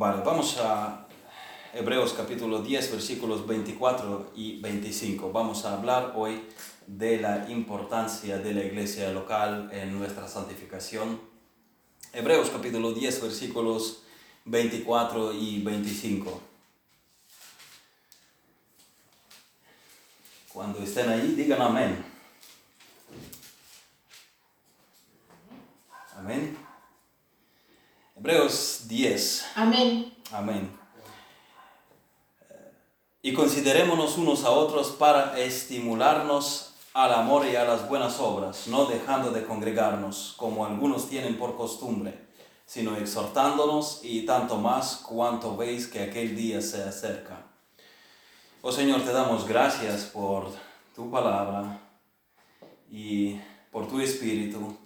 Vale, vamos a Hebreos capítulo 10, versículos 24 y 25. Vamos a hablar hoy de la importancia de la iglesia local en nuestra santificación. Hebreos capítulo 10, versículos 24 y 25. Cuando estén ahí, digan amén. Amén. Hebreos 10. Amén. Amén. Y considerémonos unos a otros para estimularnos al amor y a las buenas obras, no dejando de congregarnos, como algunos tienen por costumbre, sino exhortándonos y tanto más cuanto veis que aquel día se acerca. Oh Señor, te damos gracias por tu palabra y por tu espíritu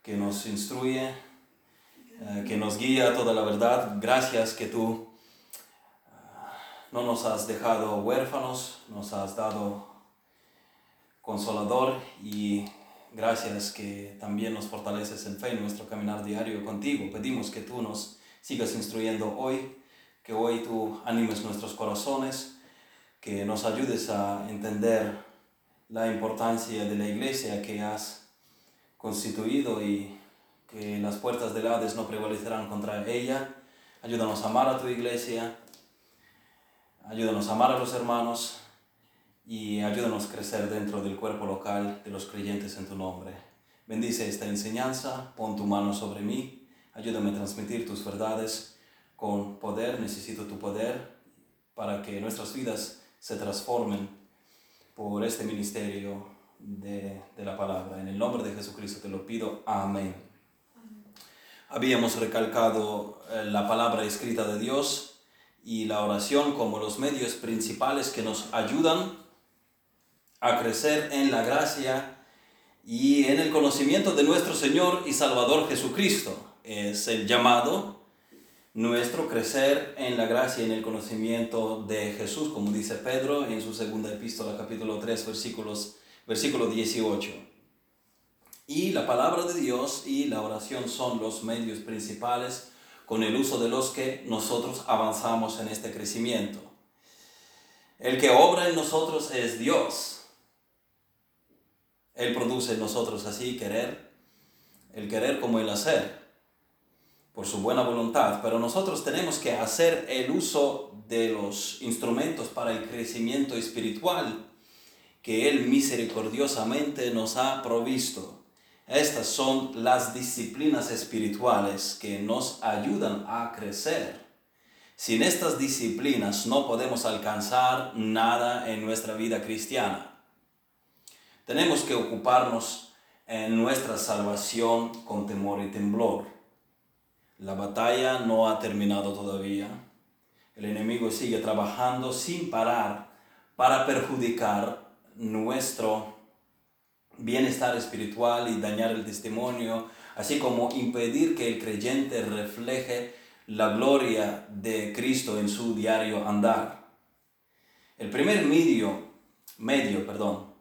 que nos instruye, eh, que nos guía toda la verdad. Gracias que tú ah, no nos has dejado huérfanos, nos has dado consolador y gracias que también nos fortaleces en fe en nuestro caminar diario contigo. Pedimos que tú nos sigas instruyendo hoy, que hoy tú animes nuestros corazones, que nos ayudes a entender la importancia de la iglesia que has constituido y que las puertas del Hades no prevalecerán contra ella. Ayúdanos a amar a tu iglesia, ayúdanos a amar a los hermanos y ayúdanos a crecer dentro del cuerpo local de los creyentes en tu nombre. Bendice esta enseñanza, pon tu mano sobre mí, ayúdame a transmitir tus verdades con poder, necesito tu poder para que nuestras vidas se transformen por este ministerio de, la palabra. En el nombre de Jesucristo te lo pido. Amén. Habíamos recalcado eh, la palabra escrita de Dios y la oración como los medios principales que nos ayudan a crecer en la gracia y en el conocimiento de nuestro Señor y Salvador Jesucristo. Es el llamado nuestro crecer en la gracia y en el conocimiento de Jesús, como dice Pedro en su segunda epístola, capítulo 3, versículos versículo 18. Y la palabra de Dios y la oración son los medios principales con el uso de los que nosotros avanzamos en este crecimiento. El que obra en nosotros es Dios. Él produce en nosotros así querer, el querer como el hacer, por su buena voluntad, pero nosotros tenemos que hacer el uso de los instrumentos para el crecimiento espiritual que Él misericordiosamente nos ha provisto. Estas son las disciplinas espirituales que nos ayudan a crecer. Sin estas disciplinas no podemos alcanzar nada en nuestra vida cristiana. Tenemos que ocuparnos en nuestra salvación con temor y temblor. La batalla no ha terminado todavía. El enemigo sigue trabajando sin parar para perjudicar nuestro bienestar espiritual y dañar el testimonio, así como impedir que el creyente refleje la gloria de Cristo en su diario andar. El primer medio, medio, perdón,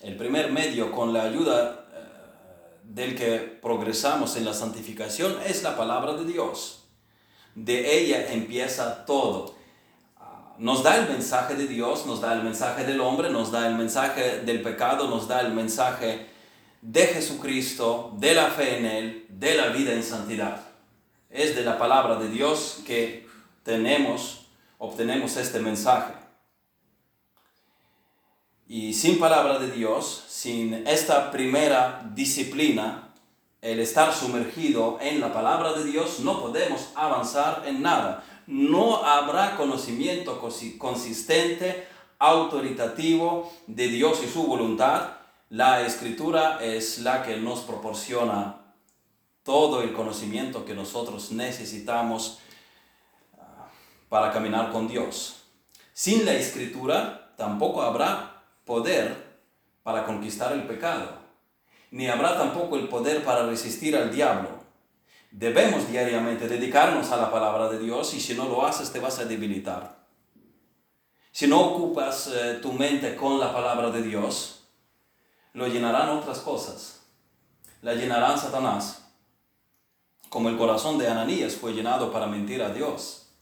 el primer medio con la ayuda eh, del que progresamos en la santificación es la palabra de Dios. De ella empieza todo nos da el mensaje de Dios, nos da el mensaje del hombre, nos da el mensaje del pecado, nos da el mensaje de Jesucristo, de la fe en Él, de la vida en santidad. Es de la palabra de Dios que tenemos, obtenemos este mensaje. Y sin palabra de Dios, sin esta primera disciplina, el estar sumergido en la palabra de Dios, no podemos avanzar en nada no habrá conocimiento consistente, autoritativo de Dios y su voluntad. La escritura es la que nos proporciona todo el conocimiento que nosotros necesitamos ah, para caminar con Dios. Sin la escritura tampoco habrá poder para conquistar el pecado, ni habrá tampoco el poder para resistir al diablo Debemos diariamente dedicarnos a la palabra de Dios y si no lo haces te vas a debilitar. Si no ocupas eh, tu mente con la palabra de Dios, lo llenarán otras cosas. La llenarán Satanás. como el corazón de Ananías fue llenado para mentir a Dios.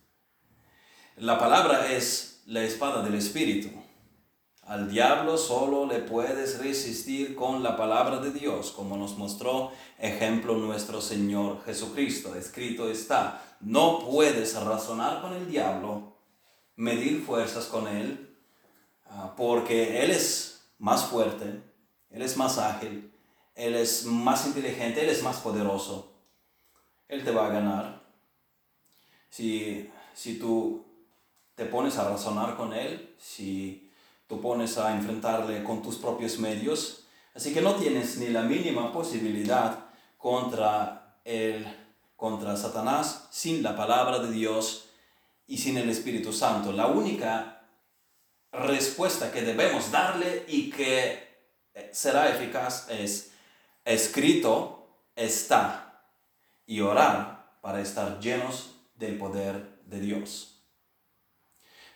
La palabra es la espada del Espíritu. Al diablo solo le puedes resistir con la palabra de Dios, como nos mostró ejemplo nuestro Señor Jesucristo. Escrito está, no puedes razonar con el diablo, medir fuerzas con él, ah, porque él es más fuerte, él es más ágil, él es más inteligente, él es más poderoso. Él te va a ganar. Si, si tú te pones a razonar con él, si tú pones a enfrentarle con tus propios medios. Así que no tienes ni la mínima posibilidad contra, el, contra Satanás sin la palabra de Dios y sin el Espíritu Santo. La única respuesta que debemos darle y que eh, será eficaz es escrito está y orar para estar llenos del poder de Dios.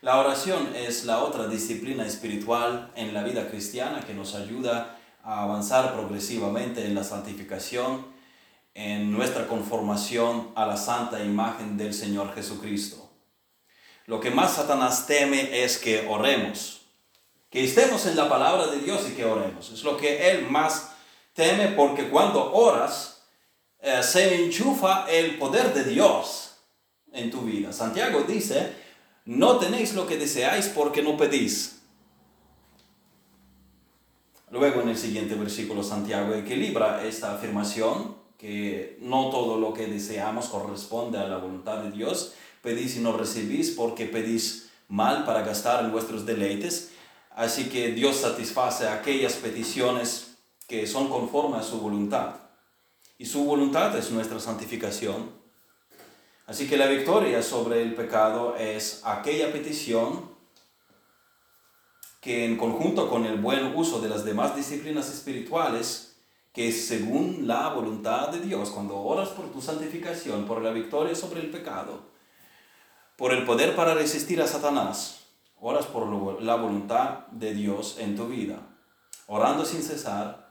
La oración es la otra disciplina espiritual en la vida cristiana que nos ayuda a avanzar progresivamente en la santificación, en nuestra conformación a la santa imagen del Señor Jesucristo. Lo que más Satanás teme es que oremos, que estemos en la palabra de Dios y que oremos. Es lo que él más teme porque cuando oras eh, se enchufa el poder de Dios en tu vida. Santiago dice, no tenéis lo que deseáis porque no pedís. Luego en el siguiente versículo Santiago equilibra esta afirmación que no todo lo que deseamos corresponde a la voluntad de Dios. Pedís y no recibís porque pedís mal para gastar en vuestros deleites. Así que Dios satisface aquellas peticiones que son conformes a su voluntad. Y su voluntad es nuestra santificación Así que la victoria sobre el pecado es aquella petición que en conjunto con el buen uso de las demás disciplinas espirituales, que según la voluntad de Dios, cuando oras por tu santificación, por la victoria sobre el pecado, por el poder para resistir a Satanás, oras por la voluntad de Dios en tu vida, orando sin cesar,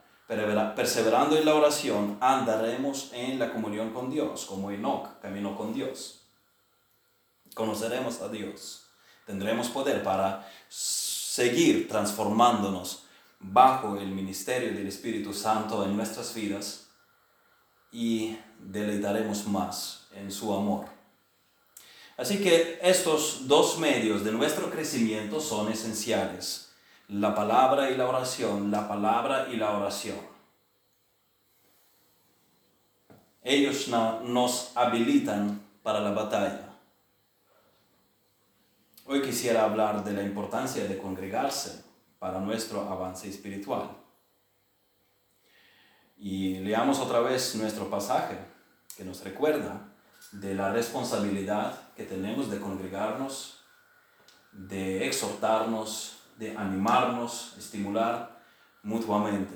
perseverando en la oración, andaremos en la comunión con Dios, como Enoch caminó con Dios. Conoceremos a Dios. Tendremos poder para seguir transformándonos bajo el ministerio del Espíritu Santo en nuestras vidas y deleitaremos más en su amor. Así que estos dos medios de nuestro crecimiento son esenciales la palabra y la oración, la palabra y la oración. Ellos nos habilitan para la batalla. Hoy quisiera hablar de la importancia de congregarse para nuestro avance espiritual. Y leamos otra vez nuestro pasaje que nos recuerda de la responsabilidad que tenemos de congregarnos, de exhortarnos, de animarnos, estimular mutuamente.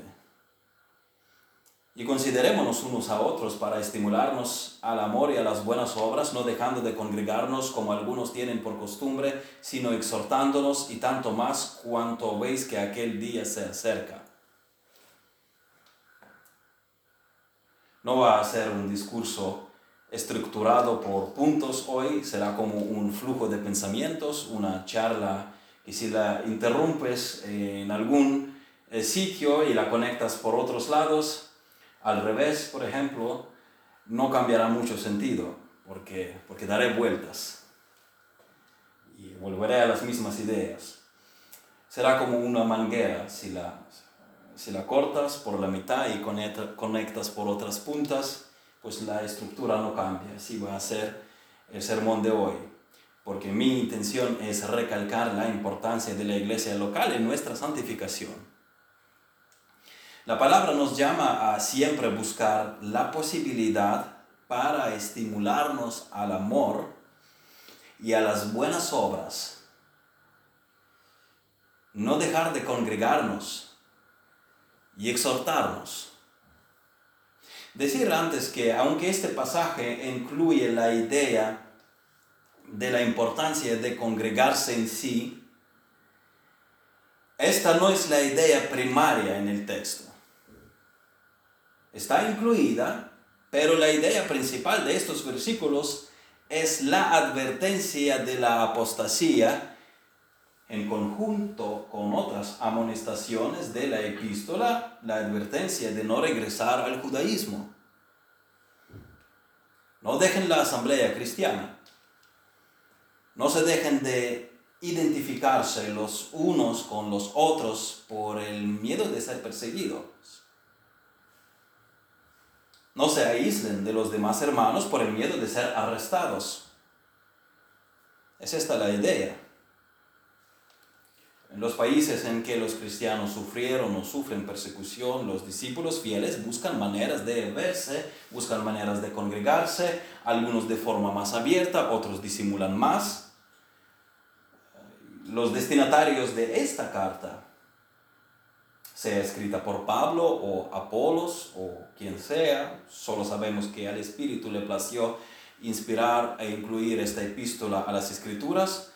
Y considerémonos unos a otros para estimularnos al amor y a las buenas obras, no dejando de congregarnos como algunos tienen por costumbre, sino exhortándonos y tanto más cuanto veis que aquel día se acerca. No va a ser un discurso estructurado por puntos hoy, será como un flujo de pensamientos, una charla y si la interrumpes en algún eh, sitio y la conectas por otros lados, al revés, por ejemplo, no cambiará mucho sentido, porque, porque daré vueltas y volveré a las mismas ideas. Será como una manguera, si la, si la cortas por la mitad y conectas por otras puntas, pues la estructura no cambia. Así va a ser el sermón de hoy porque mi intención es recalcar la importancia de la iglesia local en nuestra santificación. La palabra nos llama a siempre buscar la posibilidad para estimularnos al amor y a las buenas obras. No dejar de congregarnos y exhortarnos. Decir antes que aunque este pasaje incluye la idea de la importancia de congregarse en sí, esta no es la idea primaria en el texto. Está incluida, Pero la idea principal de estos versículos es la advertencia de la apostasía en conjunto con otras amonestaciones de la epístola, la advertencia de no regresar al judaísmo. No dejen la asamblea cristiana. No se dejen de identificarse los unos con los otros por el miedo de ser perseguidos. No se aíslen de los demás hermanos por el miedo de ser arrestados. Es esta la idea. En los países en que los cristianos sufrieron o sufren persecución, los discípulos fieles buscan maneras de verse, buscan maneras de congregarse, algunos de forma más abierta, otros disimulan más. Los destinatarios de esta carta sea escrita por Pablo o Apolos o quien sea, solo sabemos que al Espíritu le plació inspirar e incluir esta epístola a las Escrituras.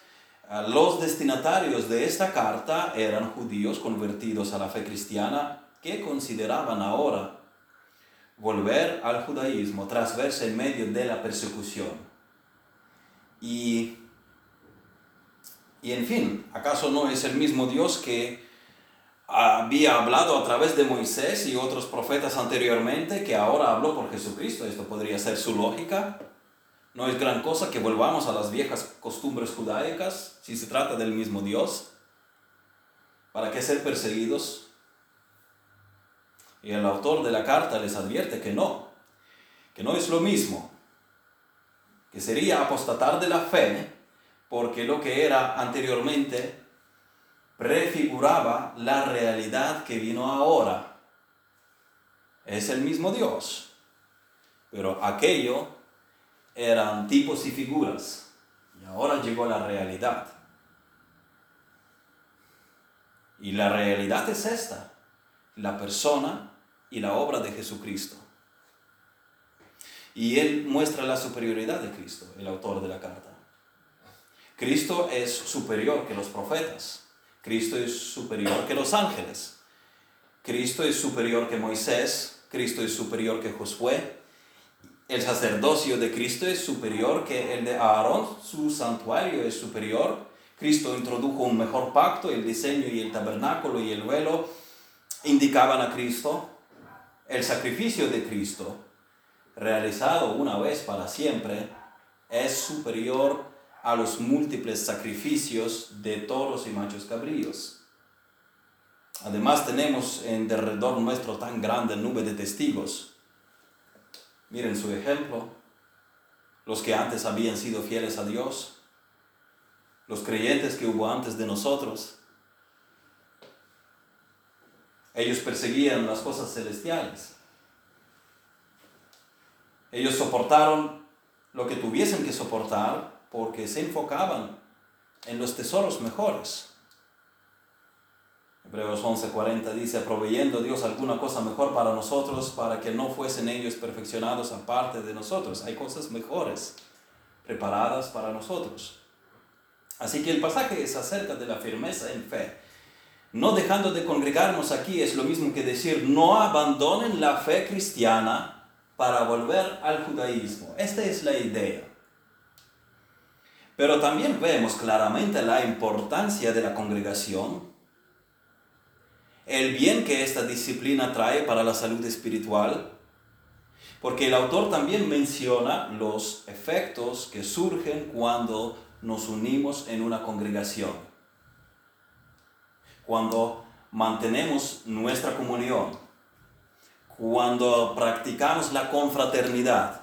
Los destinatarios de esta carta eran judíos convertidos a la fe cristiana que consideraban ahora volver al judaísmo tras verse en medio de la persecución. Y, y en fin, ¿acaso no es el mismo Dios que había hablado a través de Moisés y otros profetas anteriormente, que ahora habló por Jesucristo. Esto podría ser su lógica. No es gran cosa que volvamos a las viejas costumbres judaicas si se trata del mismo Dios. ¿Para qué ser perseguidos? Y el autor de la carta les advierte que no, que no es lo mismo, que sería apostatar de la fe, porque lo que era anteriormente prefiguraba la realidad que vino ahora. Es el mismo Dios, pero aquello eran tipos y figuras, y ahora llegó la realidad. Y la realidad es esta, la persona y la obra de Jesucristo. Y él muestra la superioridad de Cristo, el autor de la carta. Cristo es superior que los profetas. Cristo es superior que los ángeles. Cristo es superior que Moisés. Cristo es superior que Josué. El sacerdocio de Cristo es superior que el de Aarón. Su santuario es superior. Cristo introdujo un mejor pacto. El diseño y el tabernáculo y el velo indicaban a Cristo. El sacrificio de Cristo, realizado una vez para siempre, es superior a los múltiples sacrificios de toros y machos cabríos. Además tenemos en derredor nuestro tan grande nube de testigos. Miren su ejemplo, los que antes habían sido fieles a Dios, los creyentes que hubo antes de nosotros. Ellos perseguían las cosas celestiales. Ellos soportaron lo que tuviesen que soportar porque se enfocaban en los tesoros mejores. Hebreos 11:40 dice, proveyendo Dios alguna cosa mejor para nosotros, para que no fuesen ellos perfeccionados aparte de nosotros. Hay cosas mejores preparadas para nosotros. Así que el pasaje es acerca de la firmeza en fe. No dejando de congregarnos aquí es lo mismo que decir, no abandonen la fe cristiana para volver al judaísmo. Esta es la idea. Pero también vemos claramente la importancia de la congregación, el bien que esta disciplina trae para la salud espiritual, porque el autor también menciona los efectos que surgen cuando nos unimos en una congregación, cuando mantenemos nuestra comunión, cuando practicamos la confraternidad,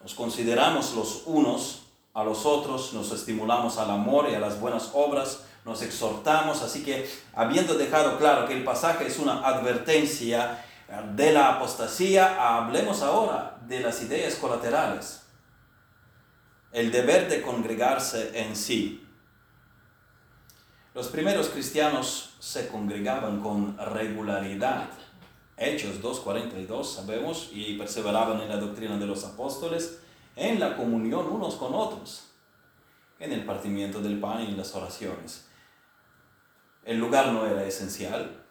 nos consideramos los unos a los otros, nos estimulamos al amor y a las buenas obras, nos exhortamos. Así que, habiendo dejado claro que el pasaje es una advertencia de la apostasía, hablemos ahora de las ideas colaterales. El deber de congregarse en sí. Los primeros cristianos se congregaban con regularidad. Hechos 2.42 sabemos y perseveraban en la doctrina de los apóstoles en la comunión unos con otros, en el partimiento del pan y en las oraciones. El lugar no era esencial,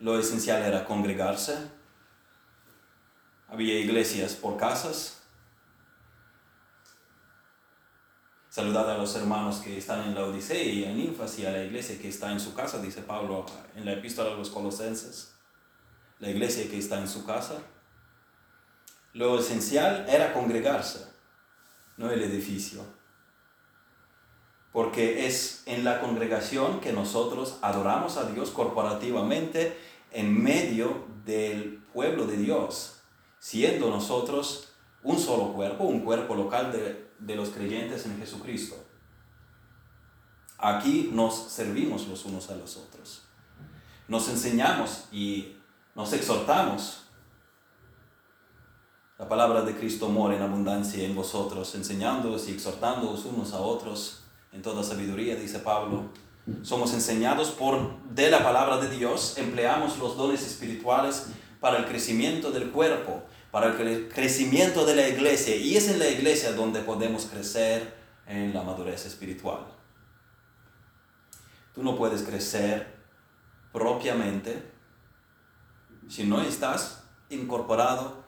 lo esencial era congregarse. había iglesias por casas. Saludad a los hermanos que están en la Odisea y en Ninfas y a la iglesia que está en su casa, dice Pablo en la epístola a los colosenses. La iglesia que está en su casa. Lo esencial era congregarse, no el edificio. Porque es en la congregación que nosotros adoramos a Dios corporativamente en medio del pueblo de Dios siendo nosotros un solo cuerpo, un cuerpo local de, los creyentes en Jesucristo. Aquí nos servimos los unos a los otros. Nos enseñamos y nos exhortamos. La palabra de Cristo mora en abundancia en vosotros, enseñándoos y exhortándoos unos a otros en toda sabiduría, dice Pablo. Somos enseñados por de la palabra de Dios, empleamos los dones espirituales para el crecimiento del cuerpo, para el crecimiento de la iglesia. Y es en la iglesia donde podemos crecer en la madurez espiritual. Tú no puedes crecer propiamente si no estás incorporado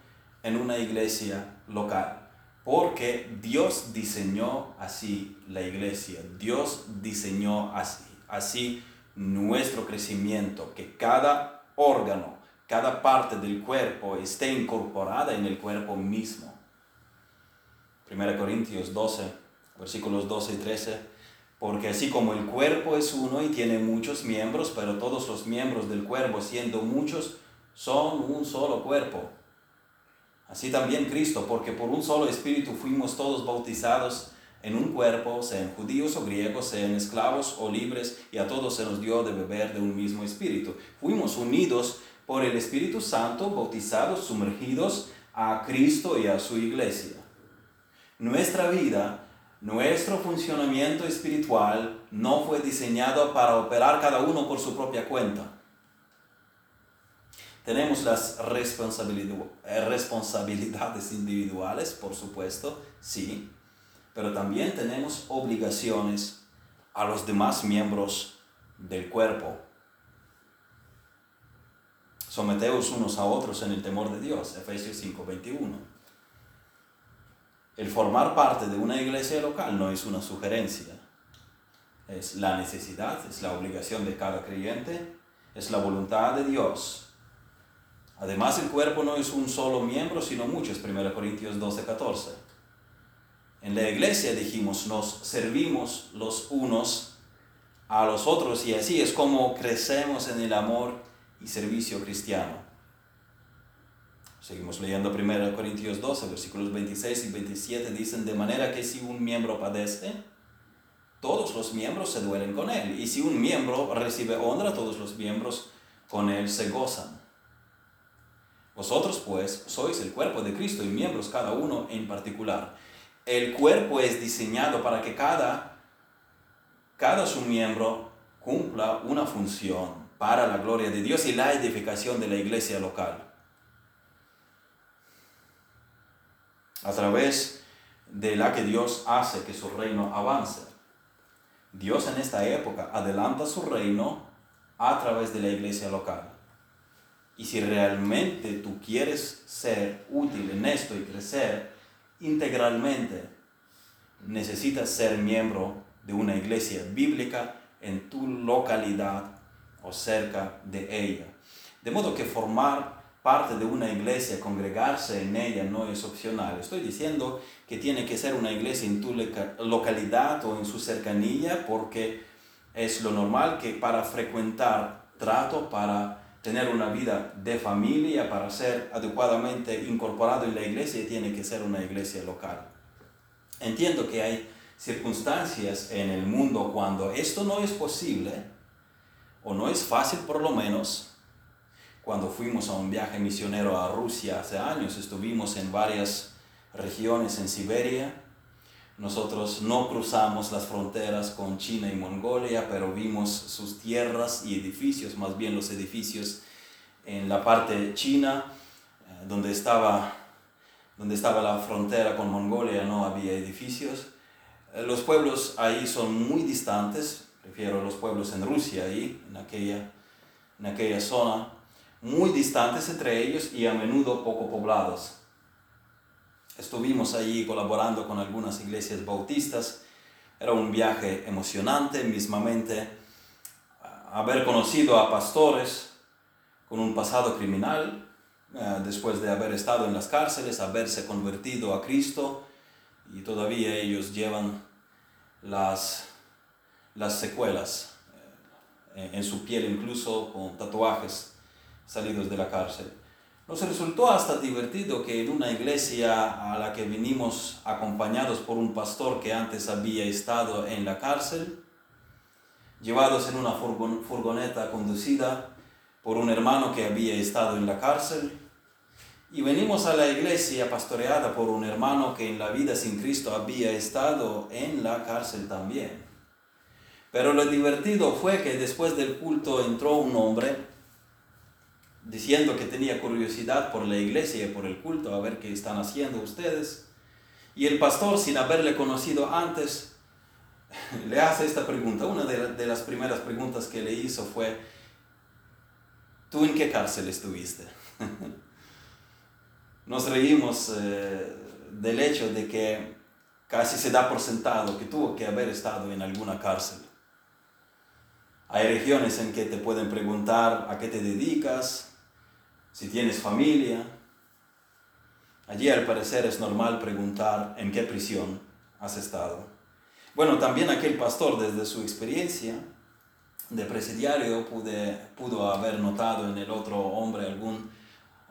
en una iglesia local. Porque Dios diseñó así la iglesia. Dios diseñó así. Así nuestro crecimiento, que cada órgano cada parte del cuerpo esté incorporada en el cuerpo mismo. 1 Corintios 12, versículos 12 y 13. Porque así como el cuerpo es uno y tiene muchos miembros, pero todos los miembros del cuerpo, siendo muchos, son un solo cuerpo. Así también Cristo, porque por un solo espíritu fuimos todos bautizados en un cuerpo, sean judíos o griegos, sean esclavos o libres, y a todos se nos dio de beber de un mismo espíritu. Fuimos unidos por el Espíritu Santo, bautizados, sumergidos a Cristo y a su iglesia. Nuestra vida, nuestro funcionamiento espiritual no fue diseñado para operar cada uno por su propia cuenta. Tenemos las eh, responsabilidades individuales, por supuesto, sí, pero también tenemos obligaciones a los demás miembros del cuerpo. Someteos unos a otros en el temor de Dios, Efesios 5:21. El formar parte de una iglesia local no es una sugerencia, es la necesidad, es la obligación de cada creyente, es la voluntad de Dios. Además, el cuerpo no es un solo miembro, sino muchos, 1 Corintios 12:14. En la iglesia dijimos, nos servimos los unos a los otros y así es como crecemos en el amor y servicio cristiano. Seguimos leyendo 1 Corintios 12, versículos 26 y 27 dicen, de manera que si un miembro padece, todos los miembros se duelen con él. Y si un miembro recibe honra, todos los miembros con él se gozan. Vosotros pues sois el cuerpo de Cristo y miembros cada uno en particular. El cuerpo es diseñado para que cada, cada su miembro cumpla una función para la gloria de Dios y la edificación de la iglesia local. A través de la que Dios hace que su reino avance. Dios en esta época adelanta su reino a través de la iglesia local. Y si realmente tú quieres ser útil en esto y crecer integralmente, necesitas ser miembro de una iglesia bíblica en tu localidad o cerca de ella. De modo que formar parte de una iglesia, congregarse en ella no es opcional. Estoy diciendo que tiene que ser una iglesia en tu localidad o en su cercanía porque es lo normal que para frecuentar trato, para tener una vida de familia, para ser adecuadamente incorporado en la iglesia, tiene que ser una iglesia local. Entiendo que hay circunstancias en el mundo cuando esto no es posible, o no es fácil por lo menos. Cuando fuimos a un viaje misionero a Rusia hace años, estuvimos en varias regiones en Siberia. Nosotros no cruzamos las fronteras con China y Mongolia, pero vimos sus tierras y edificios, más bien los edificios en la parte china, eh, donde estaba, donde estaba la frontera con Mongolia, no había edificios. Eh, los pueblos ahí son muy distantes, Prefiero los pueblos en Rusia, ahí, en aquella, en aquella zona, muy distantes entre ellos y a menudo poco poblados. Estuvimos allí colaborando con algunas iglesias bautistas. Era un viaje emocionante, mismamente haber conocido a pastores con un pasado criminal, eh, después de haber estado en las cárceles, haberse convertido a Cristo y todavía ellos llevan las, las secuelas eh, en su piel, incluso con tatuajes salidos de la cárcel. Nos resultó hasta divertido que en una iglesia a la que vinimos acompañados por un pastor que antes había estado en la cárcel, llevados en una furgoneta conducida por un hermano que había estado en la cárcel, y venimos a la iglesia pastoreada por un hermano que en la vida sin Cristo había estado en la cárcel también. Pero lo divertido fue que después del culto entró un hombre diciendo que tenía curiosidad por la iglesia y por el culto, a ver qué están haciendo ustedes. Y el pastor, sin haberle conocido antes, le hace esta pregunta. Una de, las primeras preguntas que le hizo fue, ¿tú en qué cárcel estuviste? Nos reímos eh, del hecho de que casi se da por sentado que tuvo que haber estado en alguna cárcel. Hay regiones en que te pueden preguntar a qué te dedicas, si tienes familia. Allí al parecer es normal preguntar en qué prisión has estado. Bueno, también aquel pastor desde su experiencia de presidiario pudo haber notado en el otro hombre algún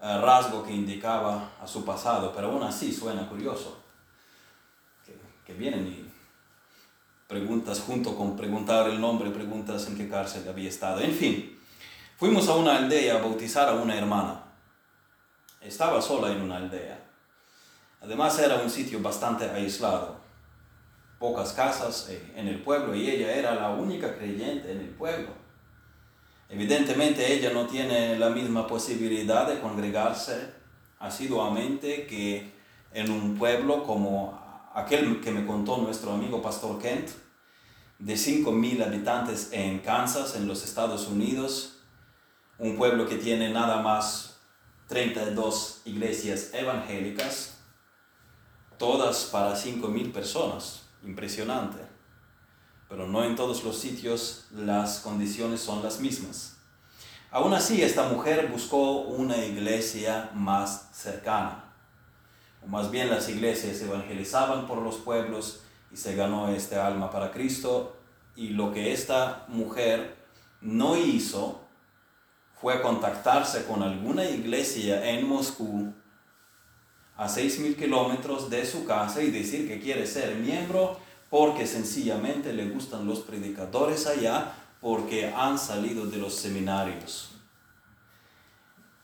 eh, rasgo que indicaba a su pasado, pero aún así suena curioso. Que, que vienen y preguntas junto con preguntar el nombre, preguntas en qué cárcel había estado. En fin, Fuimos a una aldea a bautizar a una hermana. Estaba sola en una aldea. Además era un sitio bastante aislado. Pocas casas eh, en el pueblo y ella era la única creyente en el pueblo. Evidentemente ella no tiene la misma posibilidad de congregarse asiduamente que en un pueblo como aquel que me contó nuestro amigo Pastor Kent, de 5.000 habitantes en Kansas, en los Estados Unidos, un pueblo que tiene nada más 32 iglesias evangélicas, todas para 5.000 personas. Impresionante. Pero no en todos los sitios las condiciones son las mismas. Aún así, esta mujer buscó una iglesia más cercana. O más bien las iglesias evangelizaban por los pueblos y se ganó este alma para Cristo. Y lo que esta mujer no hizo fue contactarse con alguna iglesia en Moscú a 6.000 kilómetros de su casa y decir que quiere ser miembro porque sencillamente le gustan los predicadores allá porque han salido de los seminarios.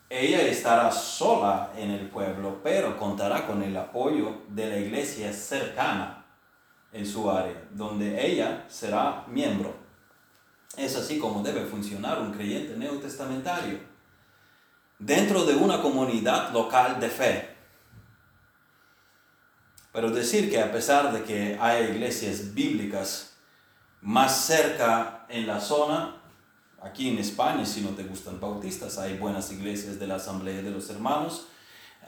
Ella estará sola en el pueblo, pero contará con el apoyo de la iglesia cercana en su área, donde ella será miembro. Es así como debe funcionar un creyente neotestamentario. Dentro de una comunidad local de fe. Pero decir que a pesar de que hay iglesias bíblicas más cerca en la zona, aquí en España, si no te gustan bautistas, hay buenas iglesias de la Asamblea de los Hermanos, eh,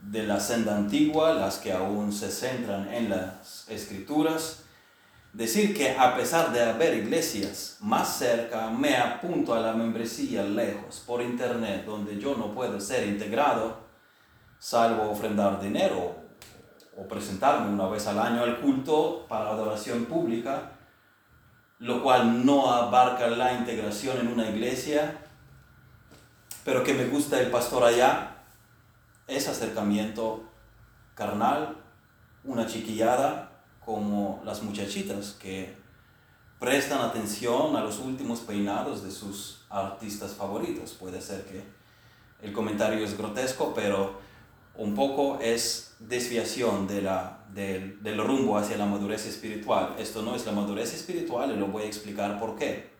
de la senda antigua, las que aún se centran en las escrituras, Decir que a pesar de haber iglesias más cerca, me apunto a la membresía lejos, por internet, donde yo no puedo ser integrado, salvo ofrendar dinero o presentarme una vez al año al culto para adoración pública, lo cual no abarca la integración en una iglesia, pero que me gusta el pastor allá, es acercamiento carnal, una chiquillada, como las muchachitas que prestan atención a los últimos peinados de sus artistas favoritos. Puede ser que el comentario es grotesco, pero un poco es desviación de la, del, del rumbo hacia la madurez espiritual. Esto no es la madurez espiritual y lo voy a explicar por qué.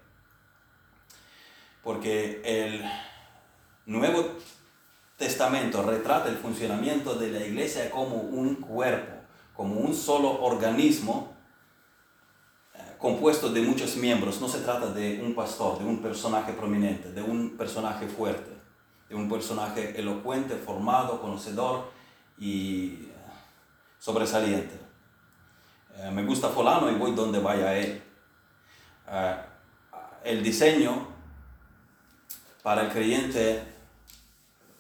Porque el Nuevo Testamento retrata el funcionamiento de la iglesia como un cuerpo como un solo organismo eh, compuesto de muchos miembros. No se trata de un pastor, de un personaje prominente, de un personaje fuerte. de un personaje elocuente, formado, conocedor y sobresaliente. Eh, me gusta fulano y voy donde vaya él. Eh, el diseño para el creyente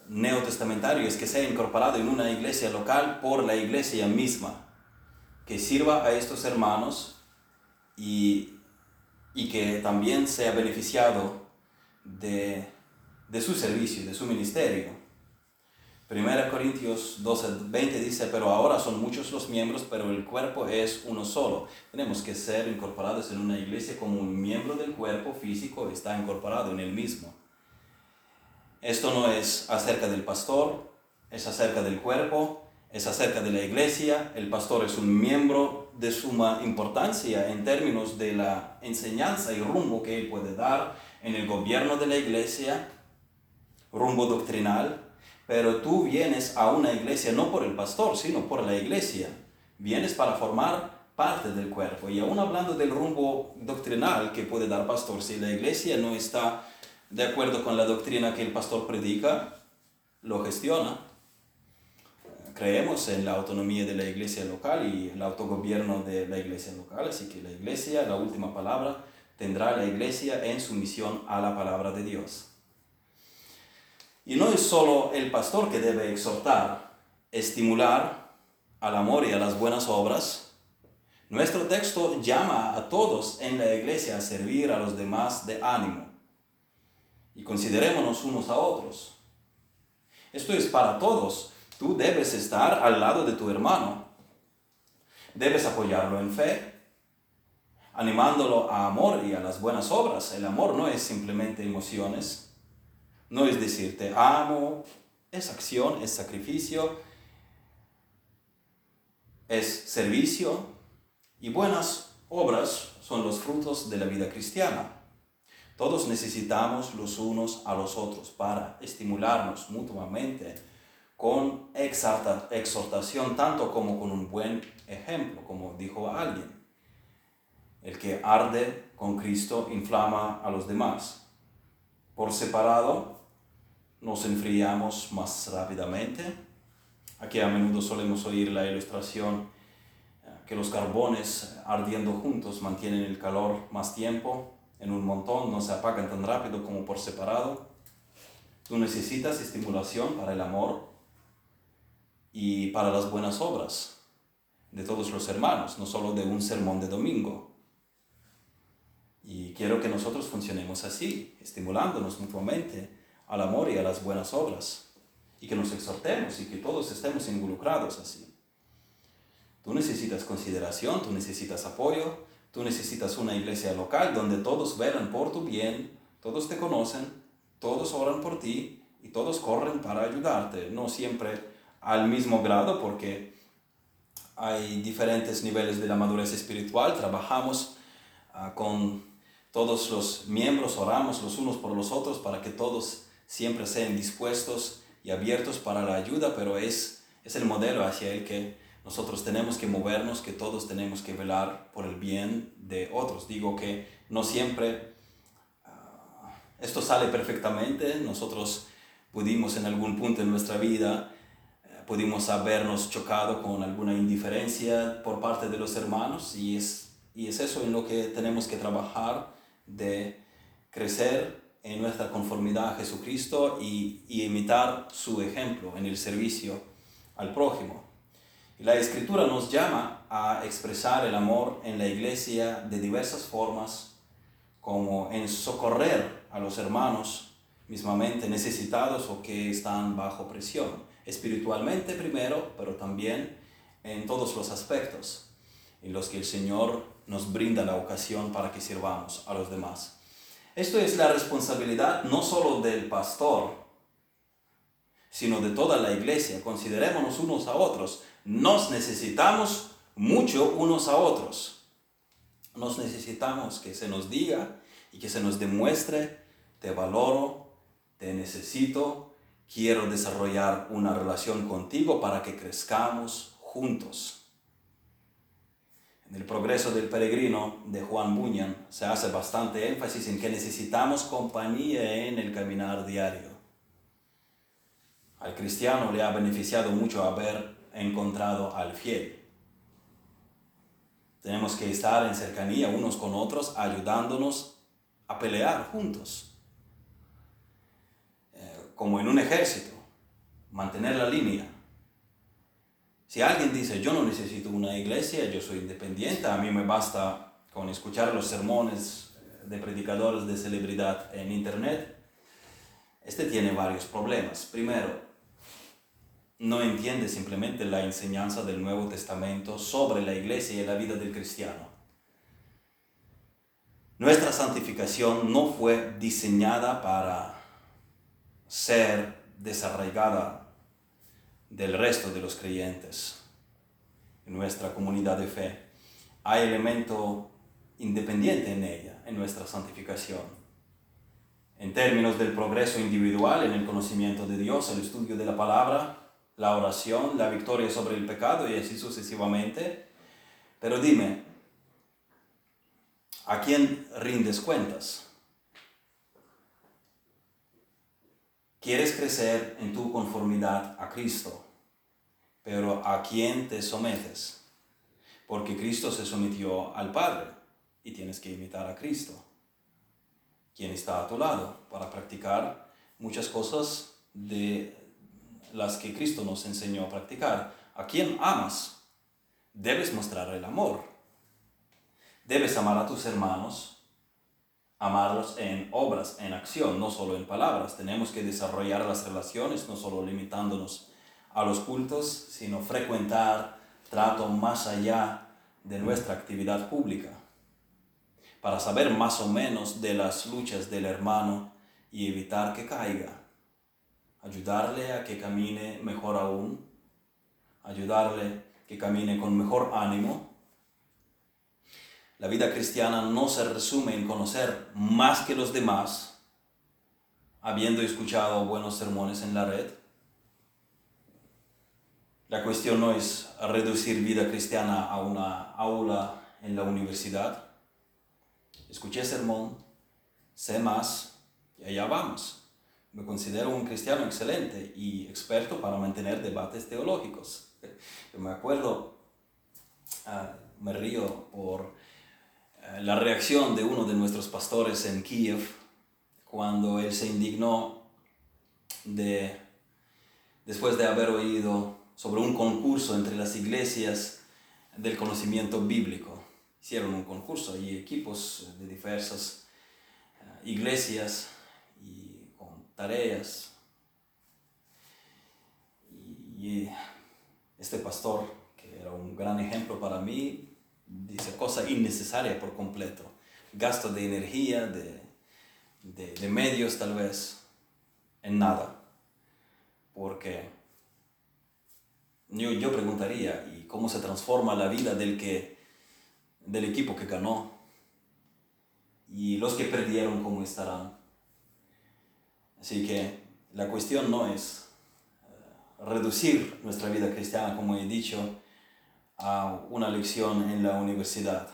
neotestamentario es que sea incorporado en una iglesia local por la iglesia misma, que sirva a estos hermanos y, y que también sea beneficiado de, de su servicio, de su ministerio. 1 Corintios 12, 20 dice, pero ahora son muchos los miembros, pero el cuerpo es uno solo. Tenemos que ser incorporados en una iglesia como un miembro del cuerpo físico está incorporado en el mismo. Esto no es acerca del pastor, es acerca del cuerpo, es acerca de la iglesia. El pastor es un miembro de suma importancia en términos de la enseñanza y rumbo que él puede dar en el gobierno de la iglesia, rumbo doctrinal pero tú vienes a una iglesia no por el pastor, sino por la iglesia. Vienes para formar parte del cuerpo. Y aún hablando del rumbo doctrinal que puede dar pastor, si la iglesia no está de acuerdo con la doctrina que el pastor predica, lo gestiona. Creemos en la autonomía de la iglesia local y el autogobierno de la iglesia local, así que la iglesia, la última palabra, tendrá la iglesia en sumisión a la palabra de Dios. Y no es solo el pastor que debe exhortar, estimular al amor y a las buenas obras. Nuestro texto llama a todos en la iglesia a servir a los demás de ánimo. Y considerémonos unos a otros. Esto es para todos. Tú debes estar al lado de tu hermano. Debes apoyarlo en fe, animándolo a amor y a las buenas obras. El amor no es simplemente emociones no es decir, te amo, es acción, es sacrificio, es servicio y buenas obras son los frutos de la vida cristiana. Todos necesitamos los unos a los otros para estimularnos mutuamente con exhortación, tanto como con un buen ejemplo, como dijo alguien. El que arde con Cristo inflama a los demás. Por separado, nos enfriamos más rápidamente. Aquí a menudo solemos oír la ilustración eh, que los carbones ardiendo juntos mantienen el calor más tiempo, en un montón, no se apagan tan rápido como por separado. Tú necesitas estimulación para el amor y para las buenas obras de todos los hermanos, no solo de un sermón de domingo. Y quiero que nosotros funcionemos así, estimulándonos mutuamente al amor y a las buenas obras. Y que nos exhortemos y que todos estemos involucrados así. Tú necesitas consideración, tú necesitas apoyo, tú necesitas una iglesia local donde todos velan por tu bien, todos te conocen, todos oran por ti y todos corren para ayudarte. No siempre al mismo grado porque hay diferentes niveles de la madurez espiritual. Trabajamos ah, con todos los miembros, oramos los unos por los otros para que todos siempre sean dispuestos y abiertos para la ayuda, pero es, es el modelo hacia el que nosotros tenemos que movernos, que todos tenemos que velar por el bien de otros. Digo que no siempre ah, esto sale perfectamente, nosotros pudimos en algún punto en nuestra vida, pudimos habernos chocado con alguna indiferencia por parte de los hermanos y es, y es eso en lo que tenemos que trabajar de crecer en nuestra conformidad a Jesucristo y, imitar su ejemplo en el servicio al prójimo. Y la escritura nos llama a expresar el amor en la iglesia de diversas formas, como en socorrer a los hermanos mismamente necesitados o que están bajo presión, espiritualmente primero, pero también en todos los aspectos en los que el Señor nos brinda la ocasión para que sirvamos a los demás. Esto es la responsabilidad no solo del pastor, sino de toda la iglesia. Considerémonos unos a otros. Nos necesitamos mucho unos a otros. Nos necesitamos que se nos diga y que se nos demuestre, te valoro, te necesito, quiero desarrollar una relación contigo para que crezcamos juntos. En el progreso del peregrino de Juan Bunyan se hace bastante énfasis en que necesitamos compañía en el caminar diario. Al cristiano le ha beneficiado mucho haber encontrado al fiel. Tenemos que estar en cercanía unos con otros, ayudándonos a pelear juntos. Eh, como en un ejército, mantener la línea. Si alguien dice, yo no necesito una iglesia, yo soy independiente, a mí me basta con escuchar los sermones de predicadores de celebridad en internet, este tiene varios problemas. Primero, no entiende simplemente la enseñanza del Nuevo Testamento sobre la iglesia y la vida del cristiano. Nuestra santificación no fue diseñada para ser desarraigada del resto de los creyentes en nuestra comunidad de fe. Hay elemento independiente en ella, en nuestra santificación. En términos del progreso individual en el conocimiento de Dios, el estudio de la palabra, la oración, la victoria sobre el pecado y así sucesivamente. Pero dime, ¿a quién rindes cuentas? Quieres crecer en tu conformidad a Cristo, pero ¿a quién te sometes? Porque Cristo se sometió al Padre y tienes que imitar a Cristo. ¿Quién está a tu lado para practicar muchas cosas de las que Cristo nos enseñó a practicar. ¿A quién amas? Debes mostrar el amor. Debes amar a tus hermanos, amarlos en obras, en acción, no solo en palabras. Tenemos que desarrollar las relaciones, no solo limitándonos a los cultos, sino frecuentar trato más allá de nuestra actividad pública, para saber más o menos de las luchas del hermano y evitar que caiga ayudarle a que camine mejor aún, ayudarle que camine con mejor ánimo. La vida cristiana no se resume en conocer más que los demás, habiendo escuchado buenos sermones en la red. La cuestión no es reducir vida cristiana a una aula en la universidad. Escuché sermón, sé más y allá vamos. Me considero un cristiano excelente y experto para mantener debates teológicos. Yo me acuerdo, ah, me río por la reacción de uno de nuestros pastores en Kiev cuando él se indignó de, después de haber oído sobre un concurso entre las iglesias del conocimiento bíblico. Hicieron un concurso y equipos de diversas ah, iglesias tareas. Y, este pastor, que era un gran ejemplo para mí, dice cosa innecesaria por completo. Gasto de energía, de, de, medios tal vez, en nada. Porque yo, yo preguntaría, ¿y cómo se transforma la vida del, que, del equipo que ganó? Y los que perdieron, ¿cómo estarán? Así que la cuestión no es eh, reducir nuestra vida cristiana, como he dicho, a una lección en la universidad.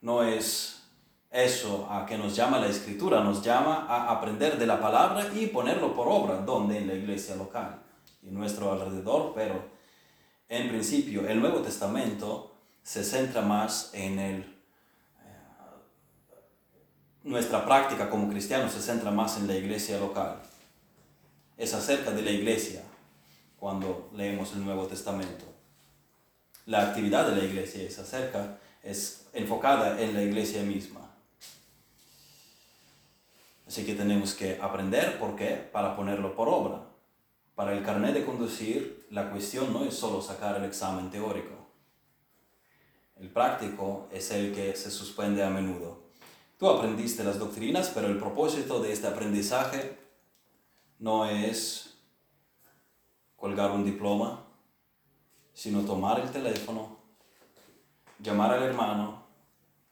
No es eso a que nos llama la escritura, nos llama a aprender de la palabra y ponerlo por obra, donde en la iglesia local y nuestro alrededor, pero en principio el Nuevo Testamento se centra más en el nuestra práctica como cristianos se centra más en la iglesia local. Es acerca de la iglesia cuando leemos el Nuevo Testamento. La actividad de la iglesia es acerca, es enfocada en la iglesia misma. Así que tenemos que aprender por qué, para ponerlo por obra. Para el carnet de conducir, la cuestión no es solo sacar el examen teórico. El práctico es el que se suspende a menudo. Tú aprendiste las doctrinas, pero el propósito de este aprendizaje no es colgar un diploma, sino tomar el teléfono, llamar al hermano,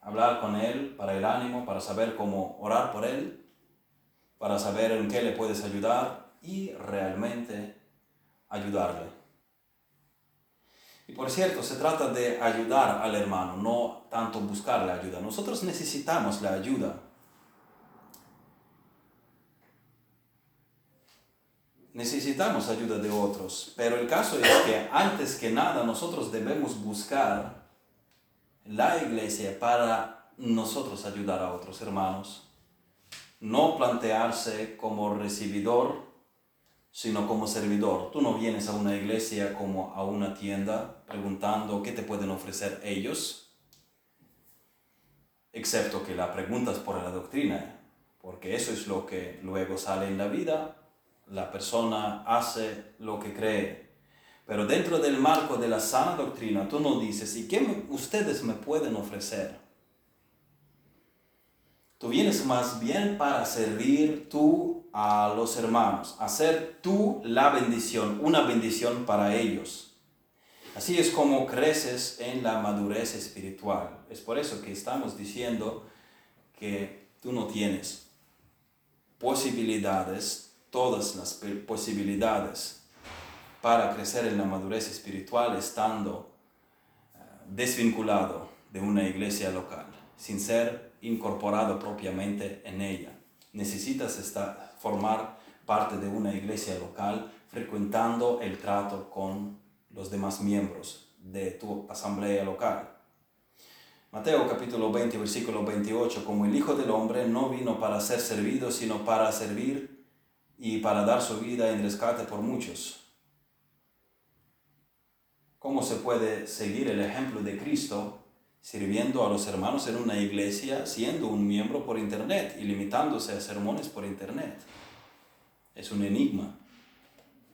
hablar con él para el ánimo, para saber cómo orar por él, para saber en qué le puedes ayudar y realmente ayudarle. Y por cierto, se trata de ayudar al hermano, no tanto buscar la ayuda. Nosotros necesitamos la ayuda. Necesitamos ayuda de otros, pero el caso es que antes que nada nosotros debemos buscar la iglesia para nosotros ayudar a otros hermanos. No plantearse como recibidor, sino como servidor. Tú no vienes a una iglesia como a una tienda preguntando qué te pueden ofrecer ellos, excepto que la preguntas por la doctrina, porque eso es lo que luego sale en la vida la persona hace lo que cree. Pero dentro del marco de la sana doctrina, tú no dices, ¿y qué ustedes me pueden ofrecer? Tú vienes más bien para servir tú a los hermanos, hacer tú la bendición, una bendición para ellos. Así es como creces en la madurez espiritual. Es por eso que estamos diciendo que tú no tienes posibilidades todas las posibilidades para crecer en la madurez espiritual estando eh, desvinculado de una iglesia local, sin ser incorporado propiamente en ella. Necesitas estar, formar parte de una iglesia local frecuentando el trato con los demás miembros de tu asamblea local. Mateo capítulo 20, versículo 28, como el Hijo del Hombre no vino para ser servido, sino para servir y para dar su vida en rescate por muchos. ¿Cómo se puede seguir el ejemplo de Cristo sirviendo a los hermanos en una iglesia siendo un miembro por internet y limitándose a sermones por internet? Es un enigma.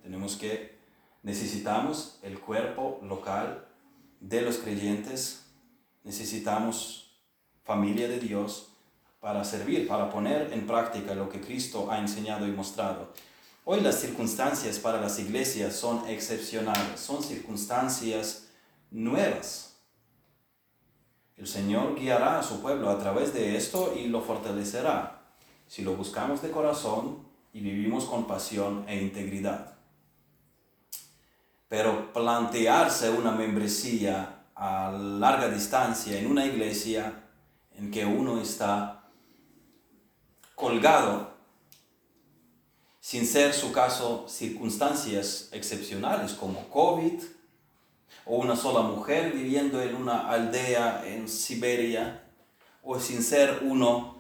Tenemos que, necesitamos el cuerpo local de los creyentes, necesitamos familia de Dios para servir, para poner en práctica lo que Cristo ha enseñado y mostrado. Hoy las circunstancias para las iglesias son excepcionales, son circunstancias nuevas. El Señor guiará a su pueblo a través de esto y lo fortalecerá si lo buscamos de corazón y vivimos con pasión e integridad. Pero plantearse una membresía a larga distancia en una iglesia en que uno está colgado, sin ser su caso circunstancias excepcionales como COVID o una sola mujer viviendo en una aldea en Siberia o sin ser uno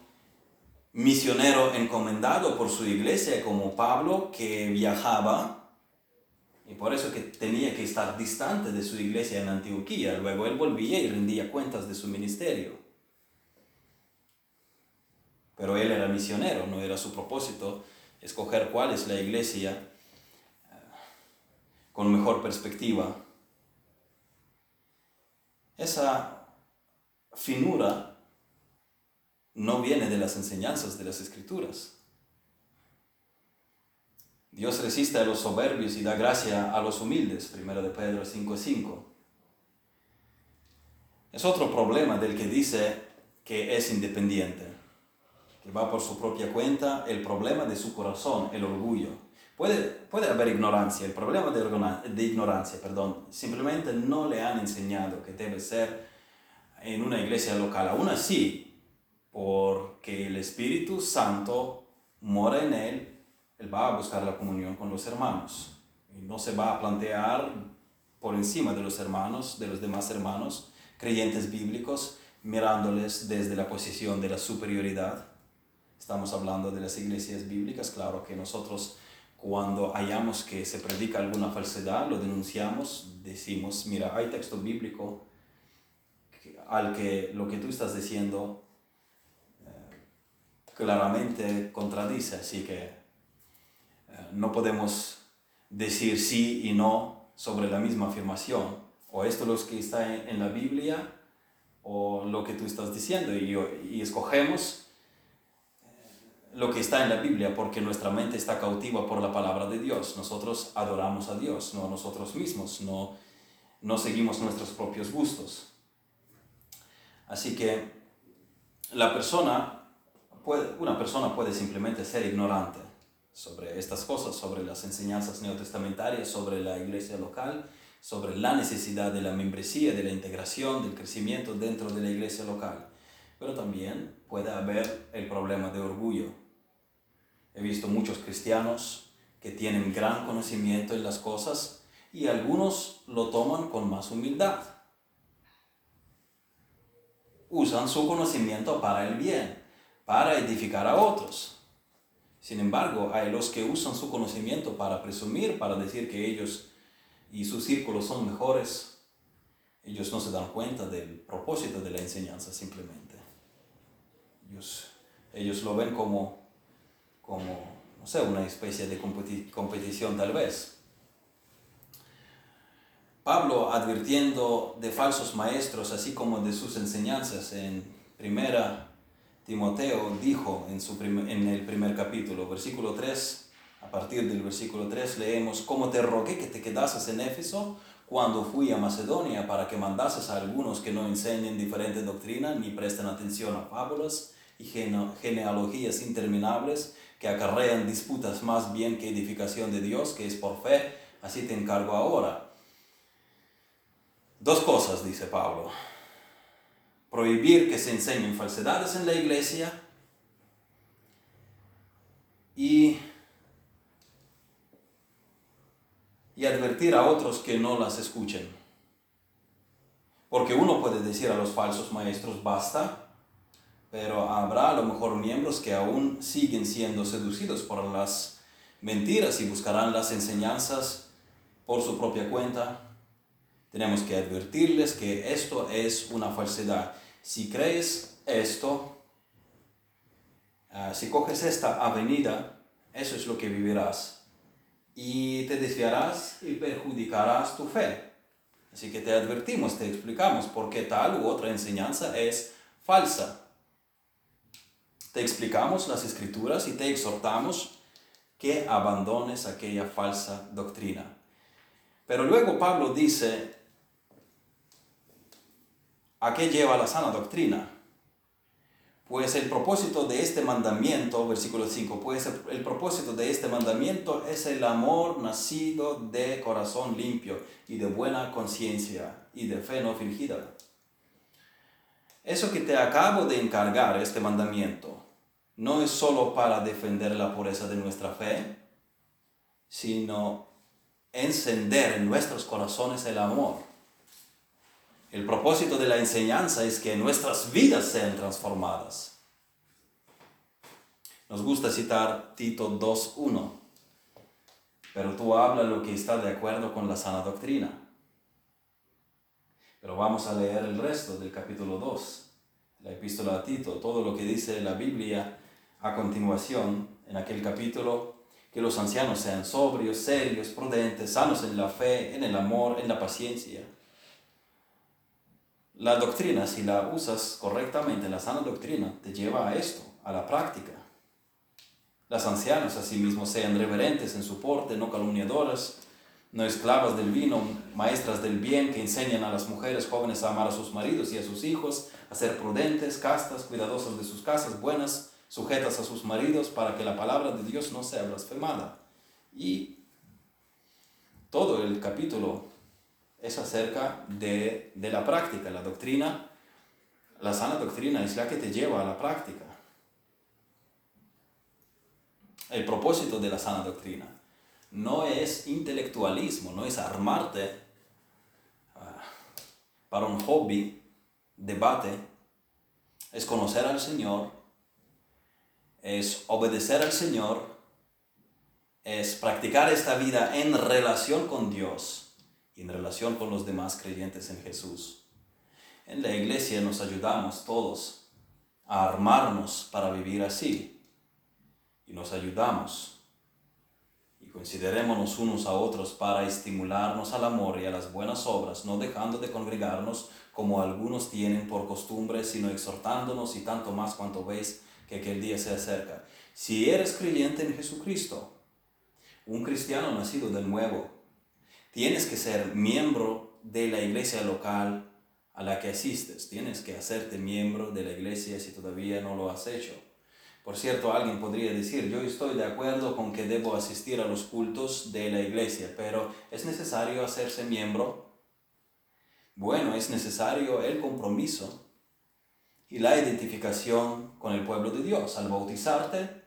misionero encomendado por su iglesia como Pablo que viajaba y por eso que tenía que estar distante de su iglesia en Antioquía. Luego él volvía y rendía cuentas de su ministerio pero él era misionero, no era su propósito escoger cuál es la iglesia eh, con mejor perspectiva. Esa finura no viene de las enseñanzas de las escrituras. Dios resiste a los soberbios y da gracia a los humildes, primero de Pedro 5.5. Es otro problema del que dice que es independiente que va por su propia cuenta, el problema de su corazón, el orgullo. Puede, puede haber ignorancia, el problema de, de ignorancia, perdón, simplemente no le han enseñado que debe ser en una iglesia local. Aún así, porque el Espíritu Santo mora en él, él va a buscar la comunión con los hermanos. Y no se va a plantear por encima de los hermanos, de los demás hermanos, creyentes bíblicos, mirándoles desde la posición de la superioridad, Estamos hablando de las iglesias bíblicas, claro que nosotros cuando hallamos que se predica alguna falsedad, lo denunciamos, decimos, mira, hay texto bíblico al que lo que tú estás diciendo eh, claramente contradice, así que eh, no podemos decir sí y no sobre la misma afirmación, o esto es lo que está en, la Biblia, o lo que tú estás diciendo, y, y escogemos lo que está en la Biblia porque nuestra mente está cautiva por la palabra de Dios. Nosotros adoramos a Dios, no a nosotros mismos, no, no seguimos nuestros propios gustos. Así que la persona puede, una persona puede simplemente ser ignorante sobre estas cosas, sobre las enseñanzas neotestamentarias, sobre la iglesia local, sobre la necesidad de la membresía, de la integración, del crecimiento dentro de la iglesia local. Pero también puede haber el problema de orgullo, He visto muchos cristianos que tienen gran conocimiento en las cosas y algunos lo toman con más humildad. Usan su conocimiento para el bien, para edificar a otros. Sin embargo, hay los que usan su conocimiento para presumir, para decir que ellos y sus círculos son mejores. Ellos no se dan cuenta del propósito de la enseñanza simplemente. Ellos, ellos lo ven como, como, no sé, una especie de competición tal vez. Pablo advirtiendo de falsos maestros, así como de sus enseñanzas en primera Timoteo dijo en, su en el primer capítulo, versículo 3, a partir del versículo 3 leemos, como te rogué que te quedases en Éfeso cuando fui a Macedonia para que mandases a algunos que no enseñen diferente doctrina ni presten atención a fábulas y genealogías interminables que acarrean disputas más bien que edificación de Dios, que es por fe, así te encargo ahora. Dos cosas, dice Pablo prohibir que se enseñen falsedades en la iglesia y, y advertir a otros que no las escuchen. Porque uno puede decir a los falsos maestros, basta, pero habrá a lo mejor miembros que aún siguen siendo seducidos por las mentiras y buscarán las enseñanzas por su propia cuenta. Tenemos que advertirles que esto es una falsedad si crees esto, ah, si coges esta avenida, eso es lo que vivirás. Y te desviarás y perjudicarás tu fe. Así que te advertimos, te explicamos por qué tal u otra enseñanza es falsa. Te explicamos las escrituras y te exhortamos que abandones aquella falsa doctrina. Pero luego Pablo dice, ¿A qué lleva la sana doctrina? Pues el propósito de este mandamiento, versículo 5, pues el propósito de este mandamiento es el amor nacido de corazón limpio y de buena conciencia y de fe no fingida. Eso que te acabo de encargar, este mandamiento, no es solo para defender la pureza de nuestra fe, sino encender en nuestros corazones el amor el propósito de la enseñanza es que nuestras vidas sean transformadas. Nos gusta citar Tito 2.1, pero tú hablas lo que está de acuerdo con la sana doctrina. Pero vamos a leer el resto del capítulo 2, la epístola a Tito, todo lo que dice la Biblia a continuación en aquel capítulo, que los ancianos sean sobrios, serios, prudentes, sanos en la fe, en el amor, en la paciencia la doctrina, si la usas correctamente, la sana doctrina, te lleva a esto, a la práctica. Las ancianas asimismo sean reverentes en su porte, no calumniadoras, no esclavas del vino, maestras del bien que enseñan a las mujeres jóvenes a amar a sus maridos y a sus hijos, a ser prudentes, castas, cuidadosas de sus casas, buenas, sujetas a sus maridos, para que la palabra de Dios no sea blasfemada. Y todo el capítulo es acerca de, la práctica. La doctrina, la sana doctrina es la que te lleva a la práctica. El propósito de la sana doctrina no es intelectualismo, no es armarte ah, para un hobby, debate, es conocer al Señor, es obedecer al Señor, es practicar esta vida en relación con Dios en relación con los demás creyentes en Jesús. En la iglesia nos ayudamos todos a armarnos para vivir así y nos ayudamos considerémonos unos a otros para estimularnos al amor y a las buenas obras, no dejando de congregarnos como algunos tienen por costumbre, sino exhortándonos y tanto más cuanto veis que aquel día se acerca. Si eres creyente en Jesucristo, un cristiano nacido de nuevo, Tienes que ser miembro de la iglesia local a la que asistes. Tienes que hacerte miembro de la iglesia si todavía no lo has hecho. Por cierto, alguien podría decir, yo estoy de acuerdo con que debo asistir a los cultos de la iglesia, pero ¿es necesario hacerse miembro? Bueno, es necesario el compromiso y la identificación con el pueblo de Dios. Al bautizarte,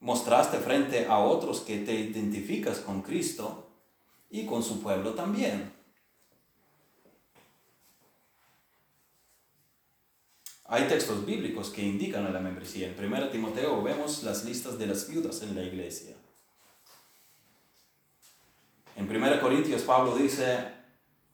mostraste frente a otros que te identificas con Cristo y con su pueblo también. Hay textos bíblicos que indican a la membresía. En 1 Timoteo vemos las listas de las viudas en la iglesia. En 1 Corintios Pablo dice,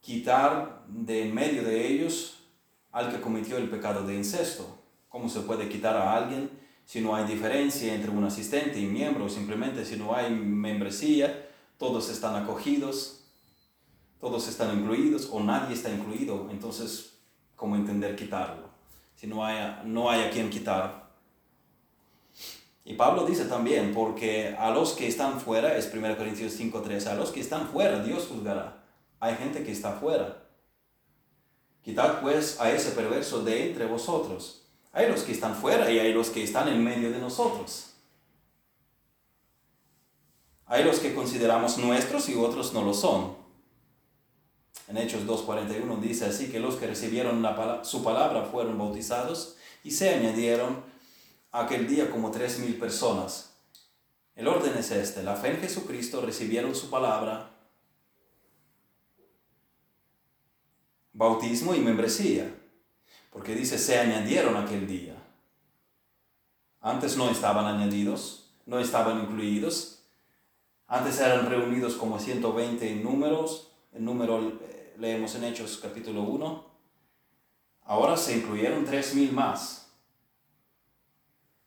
quitar de en medio de ellos al que cometió el pecado de incesto. ¿Cómo se puede quitar a alguien si no hay diferencia entre un asistente y miembro? Simplemente si no hay membresía, todos están acogidos, todos están incluidos o nadie está incluido. Entonces, ¿cómo entender quitarlo? Si no hay, no hay a quien quitar. Y Pablo dice también, porque a los que están fuera, es 1 Corintios 5.3, a los que están fuera Dios juzgará. Hay gente que está fuera. Quitad pues a ese perverso de entre vosotros. Hay los que están fuera y hay los que están en medio de nosotros. Hay los que consideramos nuestros y otros no lo son. En Hechos 2.41 dice así que los que recibieron su palabra fueron bautizados y se añadieron aquel día como tres mil personas. El orden es este, la fe en Jesucristo recibieron su palabra, bautismo y membresía, porque dice se añadieron aquel día. Antes no estaban añadidos, no estaban incluidos, antes eran reunidos como 120 en números, el número eh, leemos en Hechos capítulo 1, ahora se incluyeron 3.000 más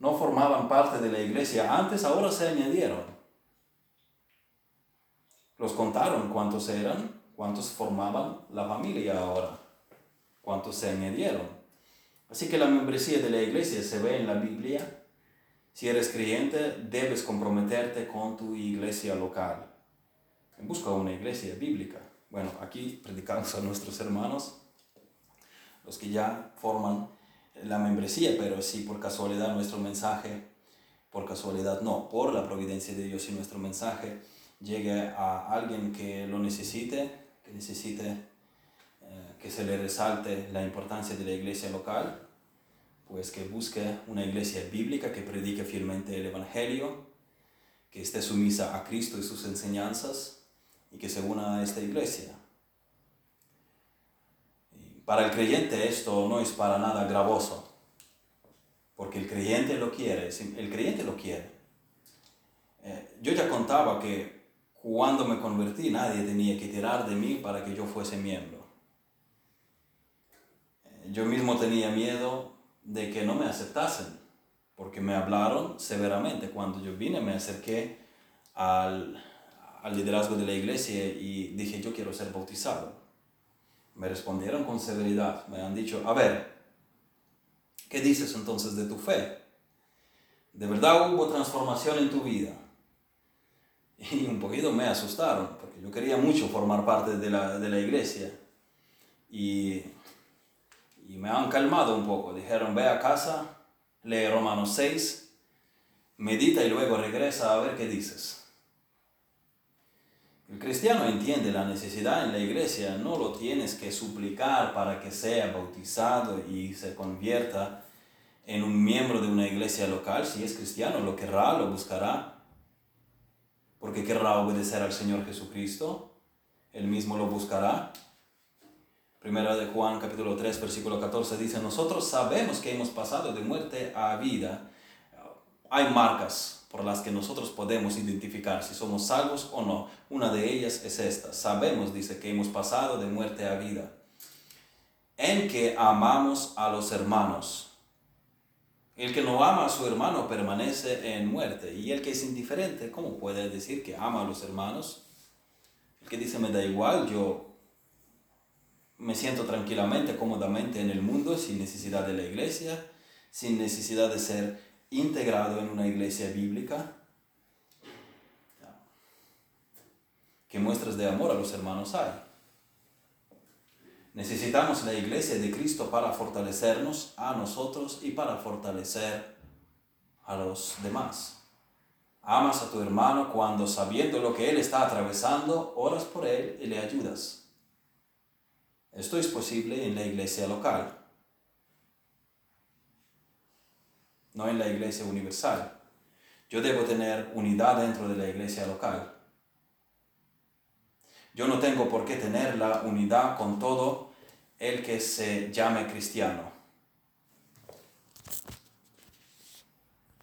no formaban parte de la iglesia antes, ahora se añadieron. Los contaron cuántos eran, cuántos formaban la familia ahora, cuántos se añadieron. Así que la membresía de la iglesia se ve en la Biblia. Si eres creyente, debes comprometerte con tu iglesia local. Busca una iglesia bíblica. Bueno, aquí predicamos a nuestros hermanos, los que ya forman la membresía, pero si por casualidad nuestro mensaje, por casualidad no, por la providencia de Dios, si nuestro mensaje llegue a alguien que lo necesite, que necesite eh, que se le resalte la importancia de la iglesia local, pues que busque una iglesia bíblica que predique fielmente el Evangelio, que esté sumisa a Cristo y sus enseñanzas y que se una a esta iglesia. Para el creyente esto no es para nada gravoso, porque el creyente lo quiere, el creyente lo quiere. Eh, yo ya contaba que cuando me convertí nadie tenía que tirar de mí para que yo fuese miembro. Eh, yo mismo tenía miedo de que no me aceptasen, porque me hablaron severamente. Cuando yo vine me acerqué al, al liderazgo de la iglesia y dije, yo quiero ser bautizado. Me respondieron con severidad, me han dicho, a ver, ¿qué dices entonces de tu fe? ¿De verdad hubo transformación en tu vida? Y un poquito me asustaron, porque yo quería mucho formar parte de la, de la iglesia. Y, y me han calmado un poco. Dijeron, ve a casa, lee Romanos 6, medita y luego regresa a ver qué dices. El cristiano entiende la necesidad en la iglesia, no lo tienes que suplicar para que sea bautizado y se convierta en un miembro de una iglesia local. Si es cristiano, lo querrá, lo buscará, porque querrá obedecer al Señor Jesucristo, él mismo lo buscará. Primera de Juan capítulo 3 versículo 14 dice, nosotros sabemos que hemos pasado de muerte a vida. Hay marcas por las que nosotros podemos identificar si somos salvos o no. Una de ellas es esta. Sabemos, dice, que hemos pasado de muerte a vida. En que amamos a los hermanos. El que no ama a su hermano permanece en muerte. Y el que es indiferente, ¿cómo puede decir que ama a los hermanos? El que dice, me da igual, yo me siento tranquilamente, cómodamente en el mundo, sin necesidad de la iglesia, sin necesidad de ser integrado en una iglesia bíblica. ¿Qué muestras de amor a los hermanos hay? Necesitamos la iglesia de Cristo para fortalecernos a nosotros y para fortalecer a los demás. Amas a tu hermano cuando sabiendo lo que él está atravesando, oras por él y le ayudas. Esto es posible en la iglesia local. No en la iglesia universal. Yo debo tener unidad dentro de la iglesia local. Yo no tengo por qué tener la unidad con todo el que se llame cristiano.